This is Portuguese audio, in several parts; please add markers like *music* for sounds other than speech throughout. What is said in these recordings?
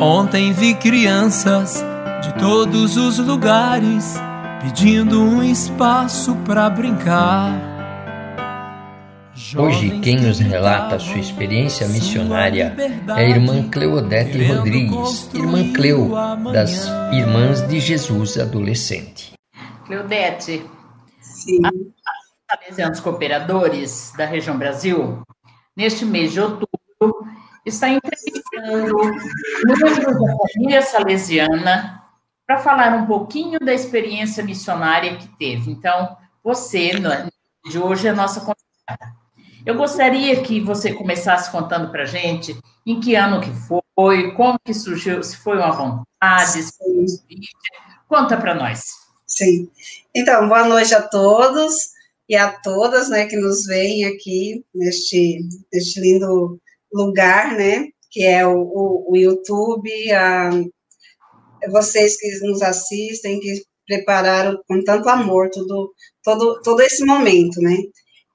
Ontem vi crianças de todos os lugares pedindo um espaço para brincar. Hoje, quem nos relata a sua experiência missionária é a irmã Cleodete Rodrigues, irmã Cleo, das Irmãs de Jesus Adolescente. Cleodete, Sim. a Salesianos Cooperadores da região Brasil, neste mês de outubro, está entrevistando membros da família salesiana para falar um pouquinho da experiência missionária que teve. Então, você, de hoje, é a nossa convidada. Eu gostaria que você começasse contando para a gente em que ano que foi, como que surgiu, se foi uma vontade, se foi um Conta para nós. Sim. Então, boa noite a todos e a todas, né, que nos veem aqui neste, neste lindo lugar, né, que é o, o, o YouTube, a, vocês que nos assistem, que prepararam com tanto amor todo, todo, todo esse momento, né,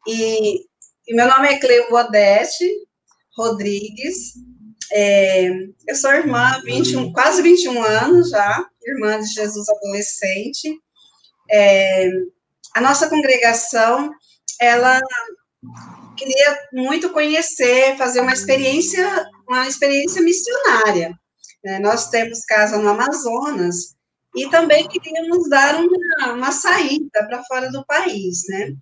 e, e meu nome é Cleo Bodete Rodrigues, é, eu sou irmã, 21, quase 21 anos já, irmã de Jesus adolescente, é, a nossa congregação, ela queria muito conhecer, fazer uma experiência, uma experiência missionária. Né? Nós temos casa no Amazonas e também queríamos dar uma, uma saída para fora do país, né?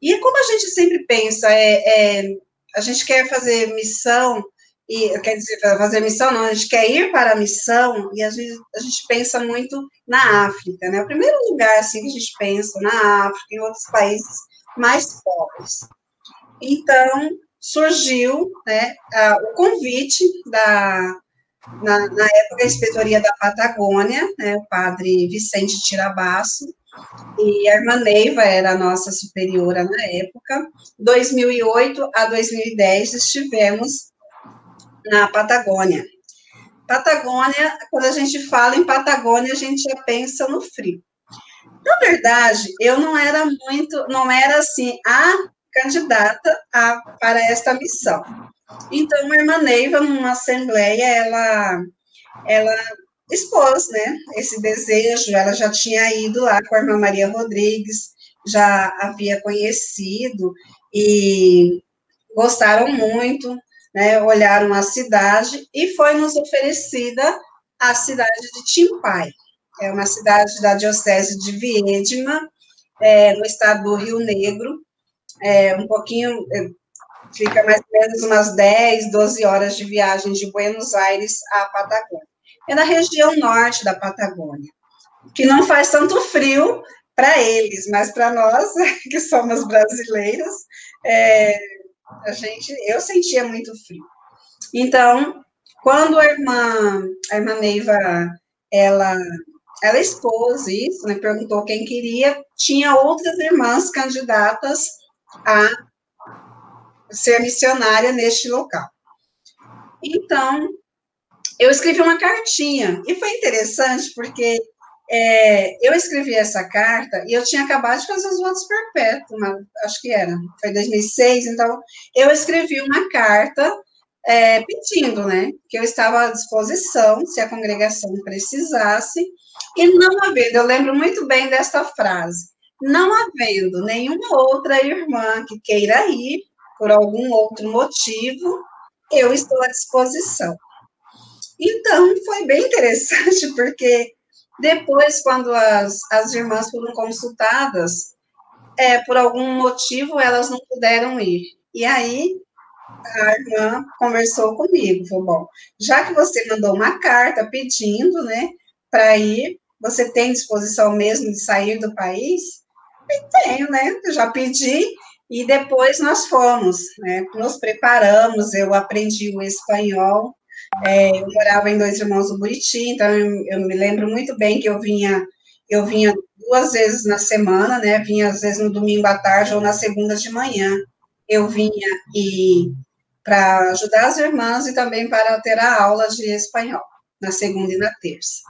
E como a gente sempre pensa, é, é, a gente quer fazer missão, e quer dizer, fazer missão não, a gente quer ir para a missão, e a gente, a gente pensa muito na África, né? O primeiro lugar, assim, que a gente pensa na África e outros países mais pobres. Então, surgiu né, a, o convite da, na, na, época, a inspetoria da Patagônia, né, o padre Vicente Tirabasso, e a irmã Neiva era a nossa superiora na época. 2008 a 2010 estivemos na Patagônia. Patagônia, quando a gente fala em Patagônia, a gente já pensa no frio. Na verdade, eu não era muito, não era assim, a candidata a, para esta missão. Então, a irmã Neiva, numa assembleia, ela, ela expôs, né, esse desejo, ela já tinha ido lá com a irmã Maria Rodrigues, já havia conhecido, e gostaram muito, né, olharam a cidade, e foi nos oferecida a cidade de Timpai, é uma cidade da diocese de Viedma, é, no estado do Rio Negro, é, um pouquinho, é, fica mais ou menos umas 10, 12 horas de viagem de Buenos Aires à Patagônia. É na região norte da Patagônia, que não faz tanto frio para eles, mas para nós, *laughs* que somos brasileiros, é, a gente, eu sentia muito frio. Então, quando a irmã, a irmã Neiva, ela, ela expôs isso, né, perguntou quem queria, tinha outras irmãs candidatas a ser missionária neste local. Então, eu escrevi uma cartinha, e foi interessante, porque é, eu escrevi essa carta e eu tinha acabado de fazer os votos perpétuos, acho que era, foi 2006, então eu escrevi uma carta é, pedindo, né, que eu estava à disposição, se a congregação precisasse, e não havendo, eu lembro muito bem desta frase, não havendo nenhuma outra irmã que queira ir, por algum outro motivo, eu estou à disposição. Então, foi bem interessante, porque depois, quando as, as irmãs foram consultadas, é, por algum motivo elas não puderam ir. E aí, a irmã conversou comigo, falou, bom, já que você mandou uma carta pedindo, né, para ir, você tem disposição mesmo de sair do país? Tenho, né? Eu já pedi e depois nós fomos, né? Nos preparamos, eu aprendi o espanhol. É, eu morava em Dois Irmãos do Buriti, então eu, eu, me lembro muito bem que eu vinha, eu vinha duas vezes na semana, né? Vinha às vezes no domingo à tarde ou na segunda de manhã. Eu vinha e para ajudar as irmãs e também para ter a aula de espanhol na segunda e na terça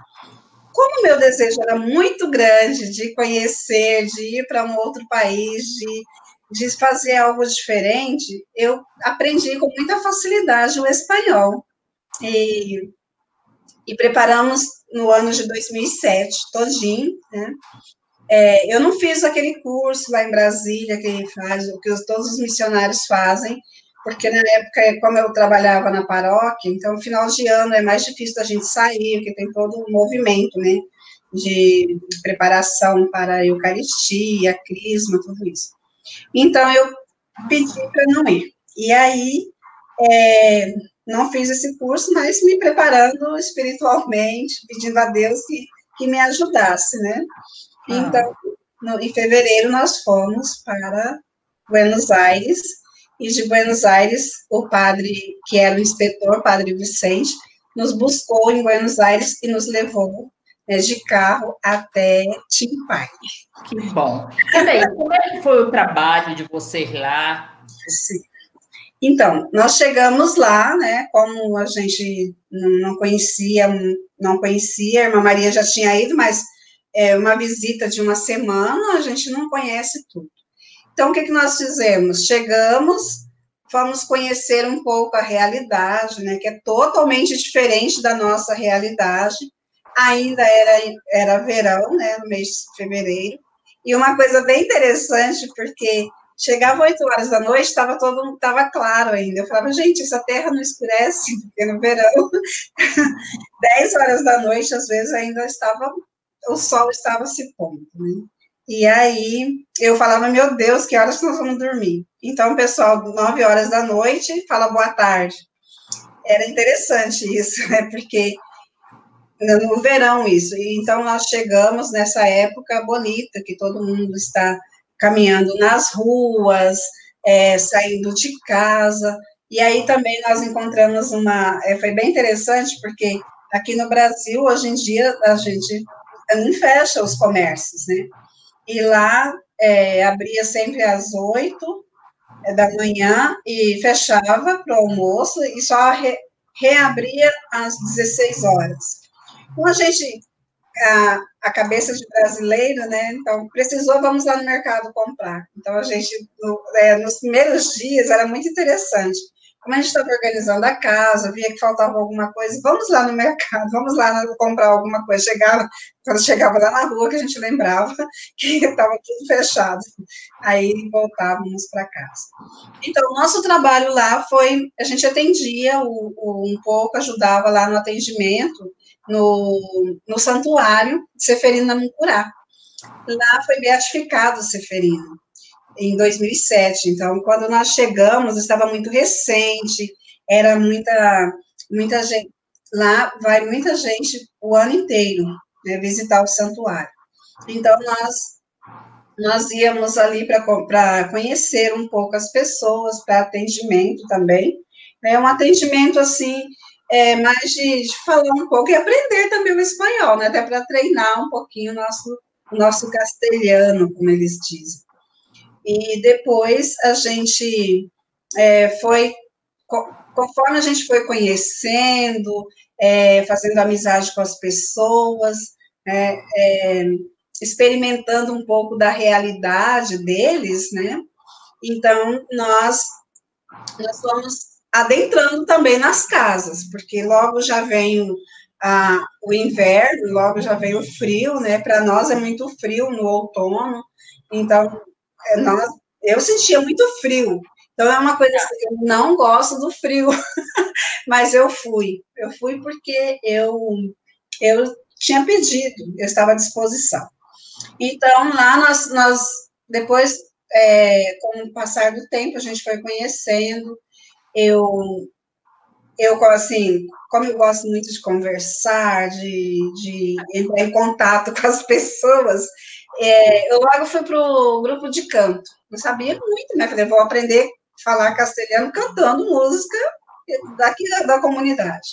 como meu desejo era muito grande de conhecer, de ir para um outro país, de, de fazer algo diferente, eu aprendi com muita facilidade o espanhol. E e preparamos no ano de 2007, todinho, né? É, eu não fiz aquele curso lá em Brasília que faz o que todos os missionários fazem, porque na época, como eu trabalhava na paróquia, então final de ano é mais difícil da gente sair, porque tem todo um movimento, né, de preparação para a Eucaristia, Crisma, tudo isso. Então eu pedi para não ir. E aí é, não fiz esse curso, mas me preparando espiritualmente, pedindo a Deus que, que me ajudasse, né? Ah. Então, no, em fevereiro, nós fomos para Buenos Aires, e de Buenos Aires, o padre, que era o inspetor, o padre Vicente, nos buscou em Buenos Aires e nos levou né, de carro até Timpai. Que bom. E daí, como é que foi o trabalho de vocês lá? Sim. Então, nós chegamos lá, né, como a gente não conhecia, não conhecia, a irmã Maria já tinha ido, mas é, uma visita de uma semana, a gente não conhece tudo. Então, o que, que nós fizemos? Chegamos, fomos conhecer um pouco a realidade, né, que é totalmente diferente da nossa realidade. Ainda era, era verão, né, no mês de fevereiro. E uma coisa bem interessante, porque chegava 8 horas da noite, estava todo estava claro ainda. Eu falava, gente, essa terra não escurece, *laughs* porque no verão, *laughs* 10 horas da noite, às vezes, ainda estava, o sol estava se pondo, né? E aí eu falava, meu Deus, que horas nós vamos dormir? Então, pessoal, 9 horas da noite, fala boa tarde. Era interessante isso, *laughs* né? Porque no verão isso. E então nós chegamos nessa época bonita, que todo mundo está caminhando nas ruas, é, saindo de casa. E aí também nós encontramos uma. É, foi bem interessante, porque aqui no Brasil, hoje em dia, a gente não fecha os comércios, né? E lá é, abria sempre às oito é, da manhã e fechava para o almoço e só re, reabria às 16 horas. Então, a gente, a, a cabeça de brasileiro, né? Então, precisou, vamos lá no mercado comprar. Então, a gente, no, é, nos primeiros dias, era muito interessante. Como a gente estava organizando a casa, via que faltava alguma coisa, vamos lá no mercado, *laughs* vamos lá comprar alguma coisa. Chegava, quando chegava lá na rua, que a gente lembrava *laughs* que estava tudo fechado. Aí voltávamos para casa. Então, o nosso trabalho lá foi, a gente atendia o, o, um pouco, ajudava lá no atendimento, no, no santuário de Seferino Namucurá. Lá foi beatificado Seferino, em 2007. Então, quando nós chegamos, estava muito recente, era muita, muita gente. Lá vai muita gente o ano inteiro né, visitar o santuário. Então, nós, nós íamos ali para conhecer um pouco as pessoas, para atendimento também. É um atendimento, assim, é, mais de, de, falar um pouco e aprender também o espanhol, né? Até para treinar um pouquinho o nosso, nosso castelhano, como eles dizem. E depois a gente é, foi, conforme a gente foi conhecendo, é, fazendo amizade com as pessoas, é, é experimentando um pouco da realidade deles, né? Então, nós, nós fomos adentrando também nas casas, porque logo já vem a, o inverno, logo já vem o frio, né? Para nós é muito frio no outono, então é, eu sentia muito frio. Então é uma coisa assim, eu não gosto do frio, *laughs* mas eu fui. Eu fui porque eu eu tinha pedido, eu estava à disposição. Então lá nós, nós depois é, com o passar do tempo a gente foi conhecendo eu, eu assim, como eu gosto muito de conversar, de, de entrar em contato *laughs* com as pessoas, é, eu logo fui para o grupo de canto. Não sabia muito, né? Falei, vou aprender a falar castelhano cantando música daqui da, da comunidade.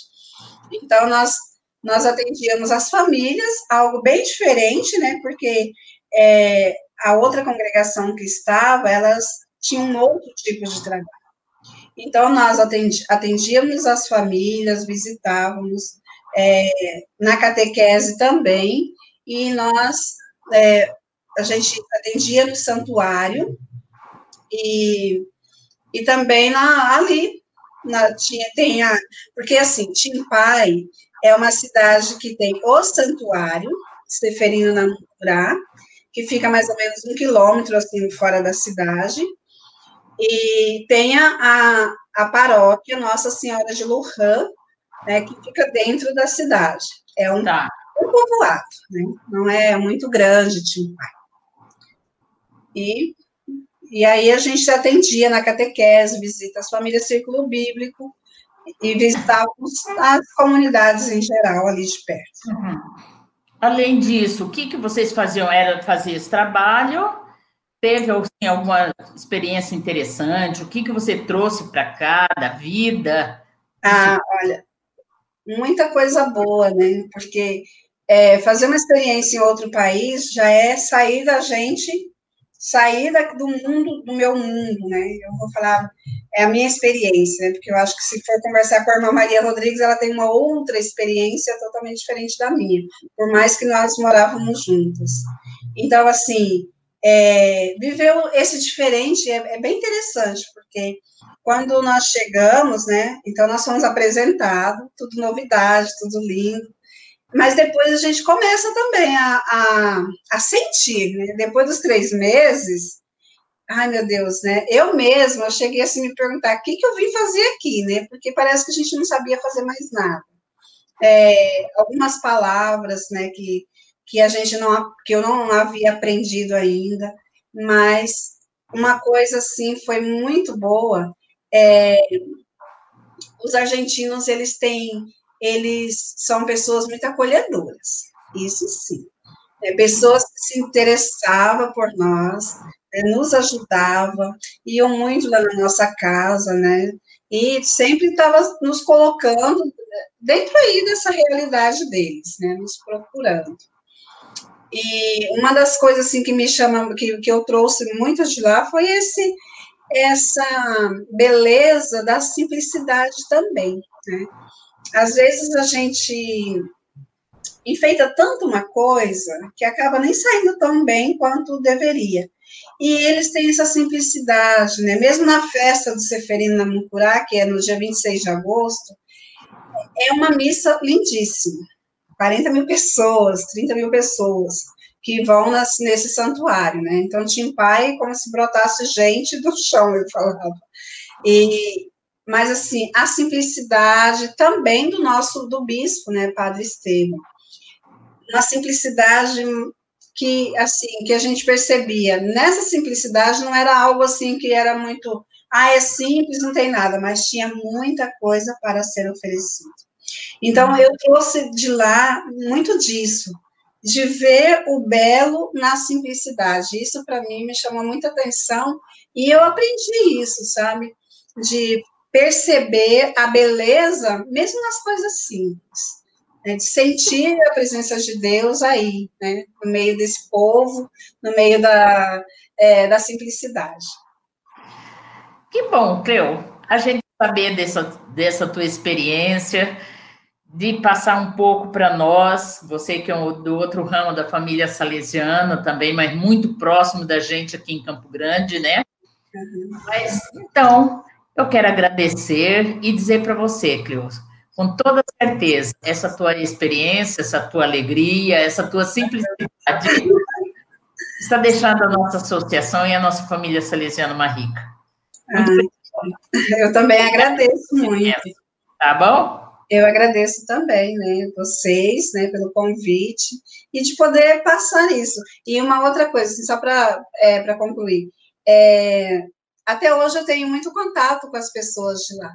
Então, nós, nós atendíamos as famílias, algo bem diferente, né? Porque é, a outra congregação que estava, elas tinham um outro tipo de trabalho. Então, nós atendíamos as famílias, visitávamos é, na catequese também, e nós, é, a gente atendia no santuário, e, e também na, ali, na, tinha, tem a, porque assim, Timpai é uma cidade que tem o santuário, Seferino Nampurá, que fica mais ou menos um quilômetro assim fora da cidade, e tem a, a paróquia Nossa Senhora de Lujan, né, que fica dentro da cidade. É um, tá. Povoado, né? não é muito grande, Timpai. E, e aí a gente atendia na catequese, visita as famílias Círculo Bíblico, e visitávamos as comunidades em geral ali de perto. Uhum. Além disso, o que, que vocês faziam? Era fazer esse trabalho? Teve assim, alguma experiência interessante? O que, que você trouxe para cá da vida? Ah, olha, muita coisa boa, né? Porque é, fazer uma experiência em outro país já é sair da gente, sair da, do mundo, do meu mundo, né? Eu vou falar, é a minha experiência, né? Porque eu acho que se for conversar com a irmã Maria Rodrigues, ela tem uma outra experiência totalmente diferente da minha, por mais que nós morávamos juntas. Então, assim, é, viveu esse diferente é, é, bem interessante, porque quando nós chegamos, né, então nós fomos apresentados, tudo novidade, tudo lindo, mas depois a gente começa também a, a, a sentir, né, depois dos três meses, ai meu Deus, né, eu mesma eu cheguei assim me perguntar, o que, que eu vim fazer aqui, né, porque parece que a gente não sabia fazer mais nada. É, algumas palavras, né, que que a gente não, que eu não havia aprendido ainda, mas uma coisa assim foi muito boa. É, os argentinos eles têm, eles são pessoas muito acolhedoras, isso sim. É, pessoas que se interessavam por nós, é, nos ajudavam, iam muito lá na nossa casa, né? E sempre estava nos colocando dentro aí dessa realidade deles, né? Nos procurando. E uma das coisas assim que me chama, que, que eu trouxe muito de lá foi esse essa beleza da simplicidade também, né? Às vezes a gente enfeita tanto uma coisa que acaba nem saindo tão bem quanto deveria. E eles têm essa simplicidade, né? Mesmo na festa do Seferino Namucurá, que é no dia 26 de agosto, é uma missa lindíssima. 40 mil pessoas, 30 mil pessoas que vão nas, nesse santuário, né? Então, tinha pai como se brotasse gente do chão, eu falava. E, mas, assim, a simplicidade também do nosso, do bispo, né, Padre Estevam. Uma simplicidade que, assim, que a gente percebia. Nessa simplicidade não era algo, assim, que era muito, ah, é simples, não tem nada, mas tinha muita coisa para ser oferecido. Então, eu trouxe de lá muito disso, de ver o belo na simplicidade. Isso, para mim, me chamou muita atenção e eu aprendi isso, sabe? De perceber a beleza, mesmo nas coisas simples. Né? De sentir a presença de Deus aí, né? No meio desse povo, no meio da, é, da simplicidade. Que bom, Cleo, a gente saber dessa, dessa tua experiência de passar um pouco para nós, você que é do outro ramo da família salesiana também, mas muito próximo da gente aqui em Campo Grande, né? Uhum. Mas, então, eu quero agradecer e dizer para você, Cleus, com toda certeza, essa tua experiência, essa tua alegria, essa tua simplicidade *laughs* está deixando a nossa associação e a nossa família salesiana mais rica. Ah, eu também agradeço muito. Tá bom? eu agradeço também, né, vocês, né, pelo convite e de poder passar isso. E uma outra coisa, assim, só para é, concluir, é, até hoje eu tenho muito contato com as pessoas de lá.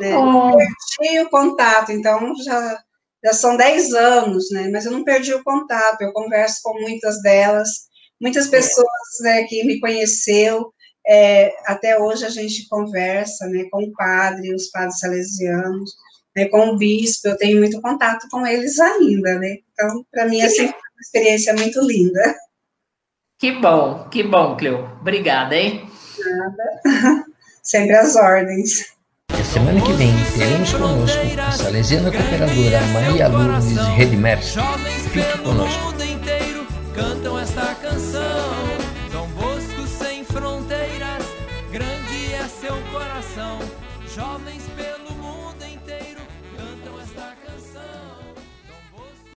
Né? Oh. perdi o contato, então já, já são 10 anos, né, mas eu não perdi o contato, eu converso com muitas delas, muitas pessoas né, que me conheceu, é, até hoje a gente conversa né, com o padre, os padres salesianos, né, com o bispo, eu tenho muito contato com eles ainda, né? Então, para mim, assim, é uma experiência muito linda. Que bom, que bom, Cleo. Obrigada, hein? *laughs* Sempre às ordens. Na semana que vem teremos conosco a salesiana cooperadora Maria Lourdes Redmerson. Fique conosco.